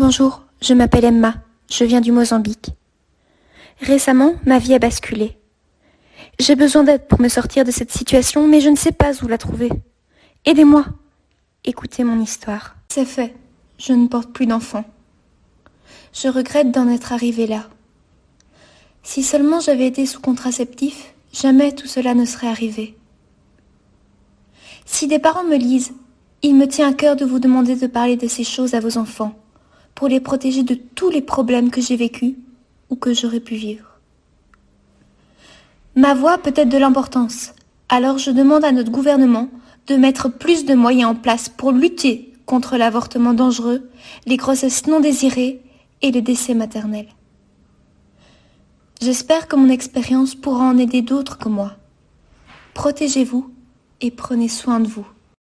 Bonjour, je m'appelle Emma, je viens du Mozambique. Récemment, ma vie a basculé. J'ai besoin d'aide pour me sortir de cette situation, mais je ne sais pas où la trouver. Aidez-moi. Écoutez mon histoire. C'est fait, je ne porte plus d'enfant. Je regrette d'en être arrivée là. Si seulement j'avais été sous contraceptif, jamais tout cela ne serait arrivé. Si des parents me lisent, il me tient à cœur de vous demander de parler de ces choses à vos enfants, pour les protéger de tous les problèmes que j'ai vécus ou que j'aurais pu vivre. Ma voix peut être de l'importance, alors je demande à notre gouvernement de mettre plus de moyens en place pour lutter contre l'avortement dangereux, les grossesses non désirées et les décès maternels. J'espère que mon expérience pourra en aider d'autres que moi. Protégez-vous et prenez soin de vous.